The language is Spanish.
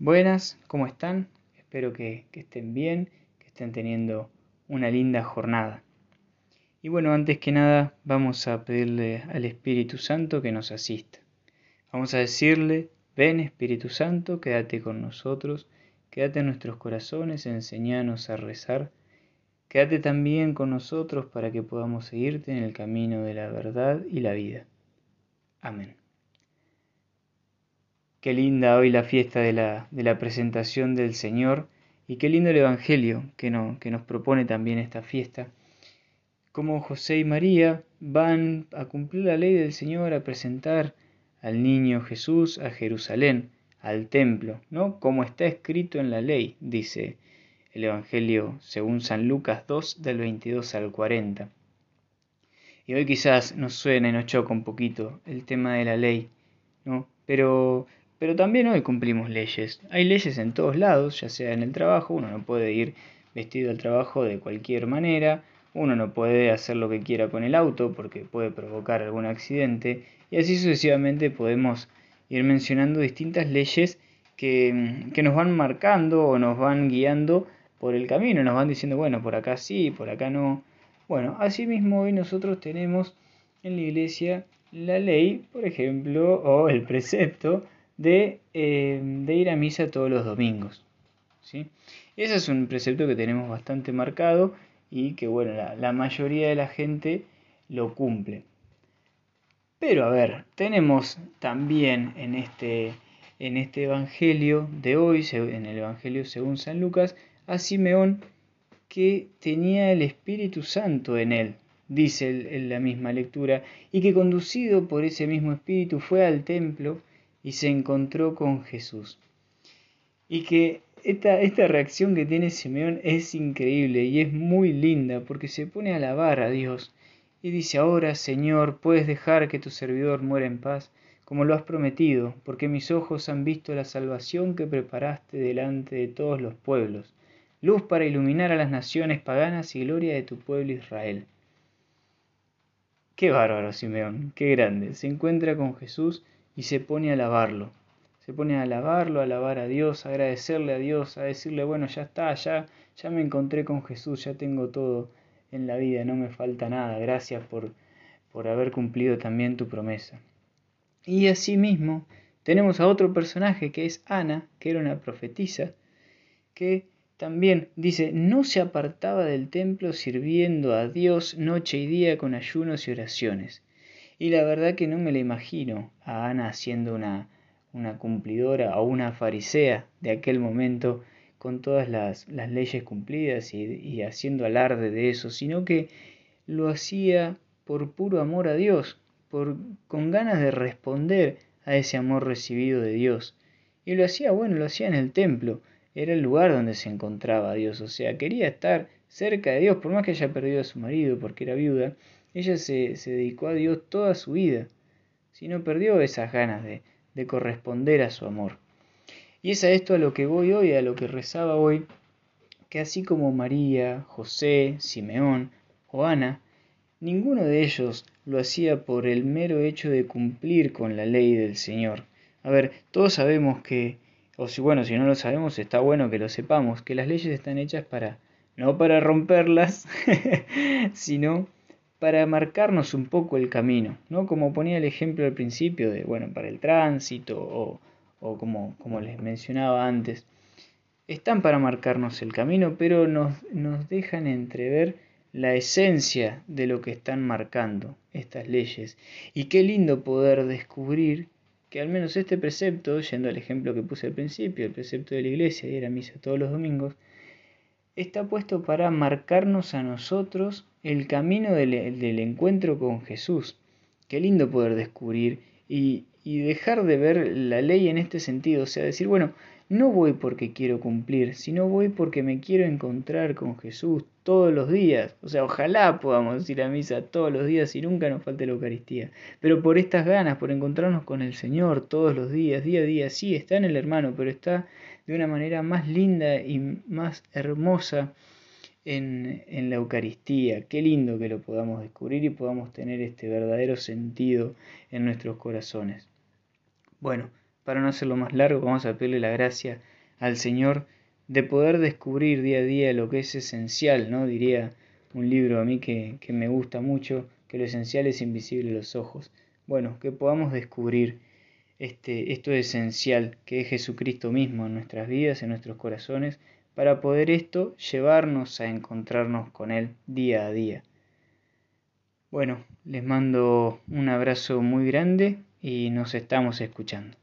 Buenas, ¿cómo están? Espero que, estén bien, que estén teniendo una linda jornada. Y bueno, antes que nada vamos a pedirle al Espíritu Santo que nos asista. Vamos a decirle, ven Espíritu Santo, quédate con nosotros, quédate en nuestros corazones, enseñanos a rezar. Quédate también con nosotros para que podamos seguirte en el camino de la verdad y la vida. Amén. Qué linda hoy la fiesta de la, de la presentación del Señor y qué lindo el Evangelio que, no, que nos propone también esta fiesta. Como José y María van a cumplir la ley del Señor, a presentar al niño Jesús a Jerusalén, al templo, ¿no? Como está escrito en la ley, dice el Evangelio según San Lucas 2 del 22 al 40. Y hoy quizás nos suena y nos choca un poquito el tema de la ley, ¿no? Pero pero también hoy cumplimos leyes. Hay leyes en todos lados, ya sea en el trabajo, uno no puede ir vestido al trabajo de cualquier manera, uno no puede hacer lo que quiera con el auto porque puede provocar algún accidente, y así sucesivamente podemos ir mencionando distintas leyes que, que nos van marcando o nos van guiando por el camino, nos van diciendo, bueno, por acá sí, por acá no. Bueno, asimismo hoy nosotros tenemos en la iglesia la ley, por ejemplo, o el precepto de, eh, de ir a misa todos los domingos. ¿sí? Ese es un precepto que tenemos bastante marcado y que bueno, la, mayoría de la gente lo cumple. Pero a ver, tenemos también en este, en este Evangelio de hoy, en el Evangelio según San Lucas, a Simeón que tenía el Espíritu Santo en él, dice en la misma lectura, y que conducido por ese mismo Espíritu fue al templo y se encontró con Jesús. Y que esta, esta reacción que tiene Simeón es increíble y es muy linda porque se pone a alabar a Dios y dice, ahora Señor, puedes dejar que tu servidor muera en paz, como lo has prometido, porque mis ojos han visto la salvación que preparaste delante de todos los pueblos, luz para iluminar a las naciones paganas y gloria de tu pueblo Israel. Qué bárbaro Simeón, qué grande. Se encuentra con Jesús y se pone a alabarlo. Se pone a alabarlo, a alabar a Dios, a agradecerle a Dios, a decirle, bueno, ya está, ya, ya me encontré con Jesús, ya tengo todo en la vida, no me falta nada, gracias por, por haber cumplido también tu promesa. Y asimismo tenemos a otro personaje que es Ana, que era una profetisa, que también dice, no se apartaba del templo sirviendo a Dios noche y día con ayunos y oraciones. Y la verdad que no me la imagino a Ana siendo una, una cumplidora o una farisea de aquel momento con todas las, las leyes cumplidas y, y, haciendo alarde de eso, sino que lo hacía por puro amor a Dios, por, con ganas de responder a ese amor recibido de Dios. Y lo hacía, bueno, lo hacía en el templo, era el lugar donde se encontraba Dios, o sea, quería estar cerca de Dios, por más que haya perdido a su marido porque era viuda, ella se, dedicó a Dios toda su vida, si no perdió esas ganas de, de corresponder a su amor. Y es a esto a lo que voy hoy, a lo que rezaba hoy, que así como María, José, Simeón o Ana, ninguno de ellos lo hacía por el mero hecho de cumplir con la ley del Señor. A ver, todos sabemos que, o si bueno, si no lo sabemos, está bueno que lo sepamos, que las leyes están hechas para, no para romperlas, sino para marcarnos un poco el camino, ¿no? Como ponía el ejemplo al principio de, bueno, para el tránsito o, o como, como les mencionaba antes, están para marcarnos el camino, pero nos, nos dejan entrever la esencia de lo que están marcando estas leyes. Y qué lindo poder descubrir que al menos este precepto, yendo al ejemplo que puse al principio, el precepto de la iglesia, y era misa todos los domingos, está puesto para marcarnos a nosotros el camino del, encuentro con Jesús. Qué lindo poder descubrir y, y dejar de ver la ley en este sentido, o sea, decir, bueno, no voy porque quiero cumplir, sino voy porque me quiero encontrar con Jesús todos los días. O sea, ojalá podamos ir a misa todos los días y nunca nos falte la Eucaristía. Pero por estas ganas, por encontrarnos con el Señor todos los días, día a día, sí, está en el hermano, pero está de una manera más linda y más hermosa en, en, la Eucaristía. Qué lindo que lo podamos descubrir y podamos tener este verdadero sentido en nuestros corazones. Bueno, para no hacerlo más largo, vamos a pedirle la gracia al Señor de poder descubrir día a día lo que es esencial, ¿no? Diría un libro a mí que, que me gusta mucho, que lo esencial es invisible a los ojos. Bueno, que podamos descubrir este, esto esencial que es Jesucristo mismo en nuestras vidas, en nuestros corazones, para poder esto llevarnos a encontrarnos con Él día a día. Bueno, les mando un abrazo muy grande y nos estamos escuchando.